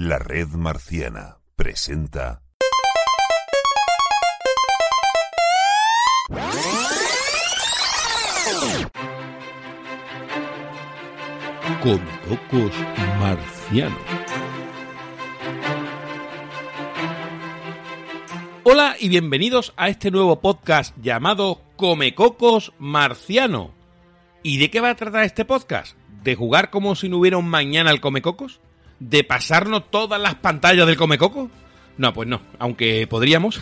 La red marciana presenta... Comecocos Marciano. Hola y bienvenidos a este nuevo podcast llamado Comecocos Marciano. ¿Y de qué va a tratar este podcast? ¿De jugar como si no hubiera un mañana al Comecocos? ¿De pasarnos todas las pantallas del Comecoco? No, pues no, aunque podríamos,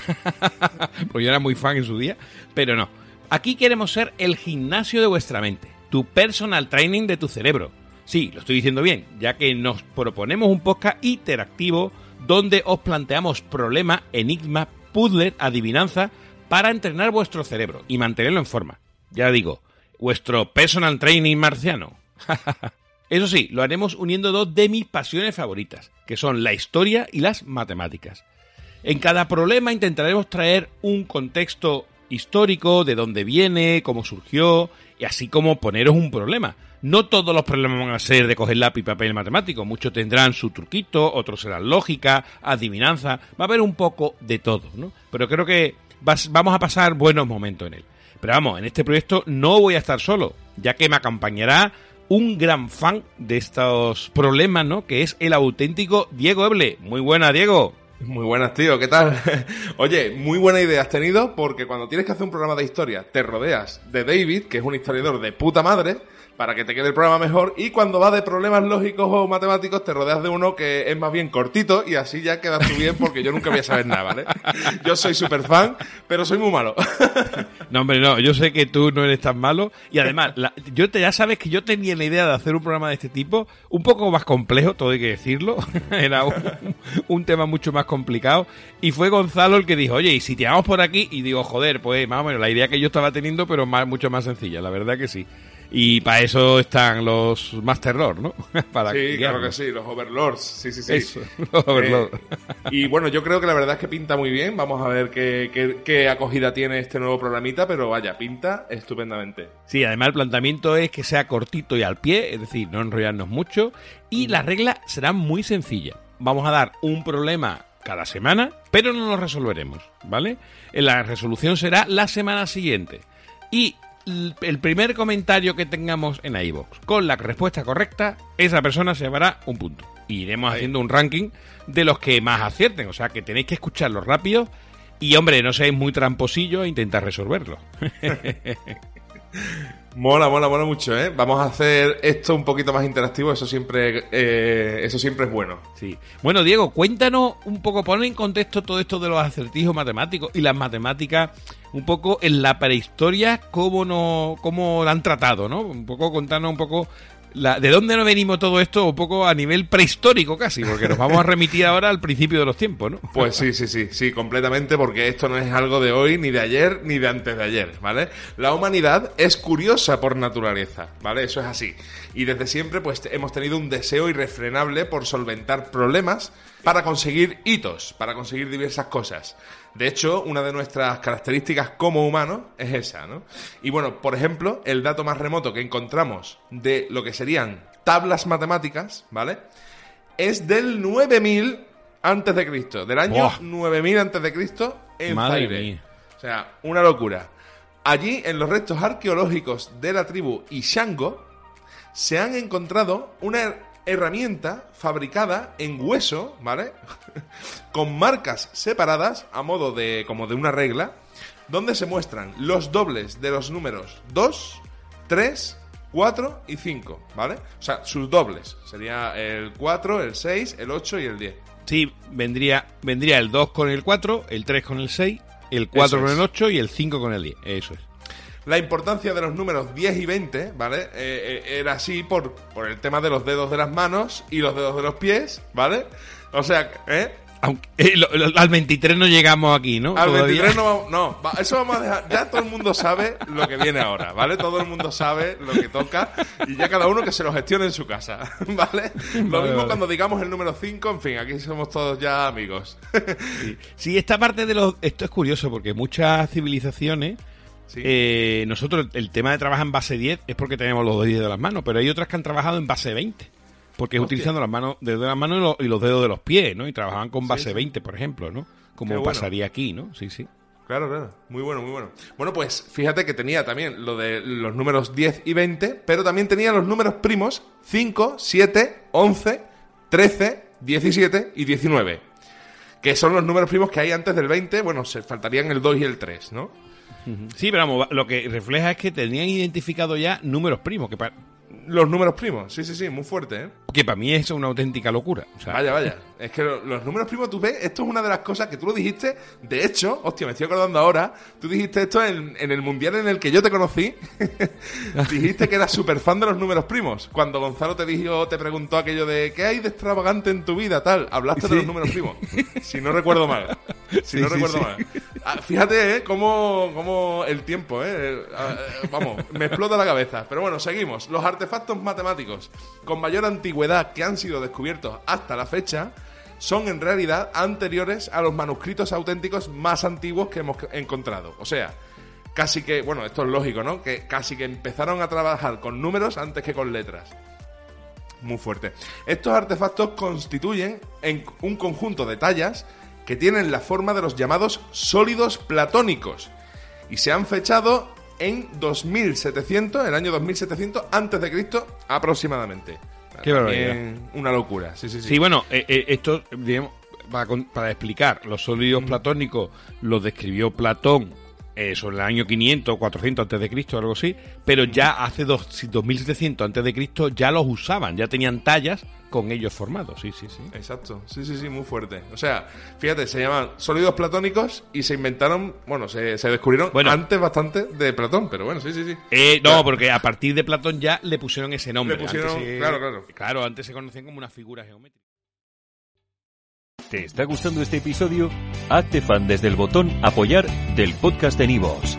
porque yo era muy fan en su día, pero no. Aquí queremos ser el gimnasio de vuestra mente, tu personal training de tu cerebro. Sí, lo estoy diciendo bien, ya que nos proponemos un podcast interactivo donde os planteamos problemas, enigmas, puzzles, adivinanza para entrenar vuestro cerebro y mantenerlo en forma. Ya digo, vuestro personal training marciano. Eso sí, lo haremos uniendo dos de mis pasiones favoritas, que son la historia y las matemáticas. En cada problema intentaremos traer un contexto histórico, de dónde viene, cómo surgió, y así como poneros un problema. No todos los problemas van a ser de coger lápiz y papel matemático, muchos tendrán su truquito, otros serán lógica, adivinanza, va a haber un poco de todo, ¿no? Pero creo que vamos a pasar buenos momentos en él. Pero vamos, en este proyecto no voy a estar solo, ya que me acompañará un gran fan de estos problemas, ¿no? Que es el auténtico Diego Eble. Muy buena, Diego. Muy buenas, tío, ¿qué tal? Oye, muy buena idea has tenido porque cuando tienes que hacer un programa de historia te rodeas de David, que es un historiador de puta madre, para que te quede el programa mejor. Y cuando va de problemas lógicos o matemáticos, te rodeas de uno que es más bien cortito y así ya quedas tú bien porque yo nunca voy a saber nada, ¿vale? Yo soy súper fan, pero soy muy malo. No, hombre, no, yo sé que tú no eres tan malo. Y además, yo te, ya sabes que yo tenía la idea de hacer un programa de este tipo, un poco más complejo, todo hay que decirlo. Era un, un tema mucho más complicado. Y fue Gonzalo el que dijo, oye, y si te vamos por aquí, y digo, joder, pues más o menos la idea que yo estaba teniendo, pero más, mucho más sencilla, la verdad que sí. Y para eso están los más terror, ¿no? para sí, claro que sí, los overlords. Sí, sí, sí. Eso, los overlords. Eh, y bueno, yo creo que la verdad es que pinta muy bien. Vamos a ver qué, qué, qué, acogida tiene este nuevo programita, pero vaya, pinta estupendamente. Sí, además el planteamiento es que sea cortito y al pie, es decir, no enrollarnos mucho. Y las reglas serán muy sencillas. Vamos a dar un problema cada semana, pero no lo resolveremos, ¿vale? La resolución será la semana siguiente. Y el primer comentario que tengamos en iVoox con la respuesta correcta, esa persona se llevará un punto. Y iremos haciendo un ranking de los que más acierten. O sea que tenéis que escucharlo rápido. Y hombre, no seáis muy tramposillo e intentar resolverlo. Mola, mola, mola mucho, ¿eh? Vamos a hacer esto un poquito más interactivo, eso siempre, eh, eso siempre es bueno. Sí. Bueno, Diego, cuéntanos un poco, pon en contexto todo esto de los acertijos matemáticos y las matemáticas, un poco en la prehistoria, cómo, no, cómo la han tratado, ¿no? Un poco contarnos un poco ¿De dónde nos venimos todo esto? Un poco a nivel prehistórico casi, porque nos vamos a remitir ahora al principio de los tiempos, ¿no? Pues sí, sí, sí, sí, completamente, porque esto no es algo de hoy, ni de ayer, ni de antes de ayer, ¿vale? La humanidad es curiosa por naturaleza, ¿vale? Eso es así. Y desde siempre, pues hemos tenido un deseo irrefrenable por solventar problemas para conseguir hitos, para conseguir diversas cosas. De hecho, una de nuestras características como humanos es esa, ¿no? Y bueno, por ejemplo, el dato más remoto que encontramos de lo que serían tablas matemáticas, ¿vale? Es del 9000 antes de Cristo, del año 9000 antes de Cristo en Zaire. O sea, una locura. Allí, en los restos arqueológicos de la tribu Ishango, se han encontrado una herramienta fabricada en hueso, ¿vale? Con marcas separadas a modo de como de una regla, donde se muestran los dobles de los números 2, 3, 4 y 5, ¿vale? O sea, sus dobles. Sería el 4, el 6, el 8 y el 10. Sí, vendría, vendría el 2 con el 4, el 3 con el 6, el 4 con el 8 y el 5 con el 10. Eso es. La importancia de los números 10 y 20, ¿vale? Eh, eh, era así por, por el tema de los dedos de las manos y los dedos de los pies, ¿vale? O sea, ¿eh? Aunque, eh, al 23 no llegamos aquí, ¿no? Al 23 no, no, eso vamos a dejar. Ya todo el mundo sabe lo que viene ahora, ¿vale? Todo el mundo sabe lo que toca y ya cada uno que se lo gestione en su casa, ¿vale? Lo mismo cuando digamos el número 5, en fin, aquí somos todos ya amigos. sí. sí, esta parte de los. Esto es curioso porque muchas civilizaciones eh, nosotros el tema de trabajar en base 10 es porque tenemos los 10 de las manos, pero hay otras que han trabajado en base 20. Porque es Hostia. utilizando las manos, dedos de las manos y los, y los dedos de los pies, ¿no? Y trabajaban con base sí. 20, por ejemplo, ¿no? Como bueno. pasaría aquí, ¿no? Sí, sí. Claro, claro. Muy bueno, muy bueno. Bueno, pues fíjate que tenía también lo de los números 10 y 20, pero también tenía los números primos 5, 7, 11, 13, 17 y 19. Que son los números primos que hay antes del 20. Bueno, se faltarían el 2 y el 3, ¿no? Sí, pero vamos, lo que refleja es que tenían identificado ya números primos, que para Los números primos, sí, sí, sí, muy fuerte, ¿eh? que para mí es una auténtica locura. O sea, Vaya, vaya. Es que lo- los números primos, tú ves, esto es una de las cosas que tú lo dijiste. De hecho, hostia, me estoy acordando ahora. Tú dijiste esto en, en el mundial en el que yo te conocí. dijiste que eras súper fan de los números primos. Cuando Gonzalo te dijo, te preguntó aquello de ¿qué hay de extravagante en tu vida? Tal. Hablaste de los números primos. Si no recuerdo mal. Si Sí, no sí, recuerdo sí. mal. Ah, fíjate, ¿eh? Cómo, cómo el tiempo, ¿eh? Ah, eh, Vamos, me explota la cabeza. Pero bueno, seguimos. Los artefactos matemáticos con mayor antigüedad que han sido descubiertos hasta la fecha son en realidad anteriores a los manuscritos auténticos más antiguos que hemos encontrado. O sea, casi que, bueno, esto es lógico, ¿no? Que casi que empezaron a trabajar con números antes que con letras. Muy fuerte. Estos artefactos constituyen en un conjunto de tallas que tienen la forma de los llamados sólidos platónicos y se han fechado en 2700, el año 2700 antes de Cristo aproximadamente. Qué barbaridad. Una locura, sí, sí, sí. Sí, bueno, eh, eh, esto, digamos, para, explicar, los sólidos platónicos los describió Platón eh, sobre el año 500 o 400 antes de Cristo, algo así, pero ya hace dos, si 2700 antes de Cristo ya los usaban, ya tenían tallas con ellos formados, sí, sí, sí. Exacto, sí, sí, sí, muy fuerte. O sea, fíjate, se llaman sólidos platónicos y se inventaron, bueno, se, se descubrieron Bueno. antes bastante de Platón, pero bueno, sí, sí, sí. Eh, no, porque a partir de Platón ya le pusieron ese nombre. Le pusieron- Antes se- claro, claro. Claro, antes se conocían como una figura geométrica. ¿Te está gustando este episodio? Hazte fan desde el botón Apoyar del podcast de Nivos.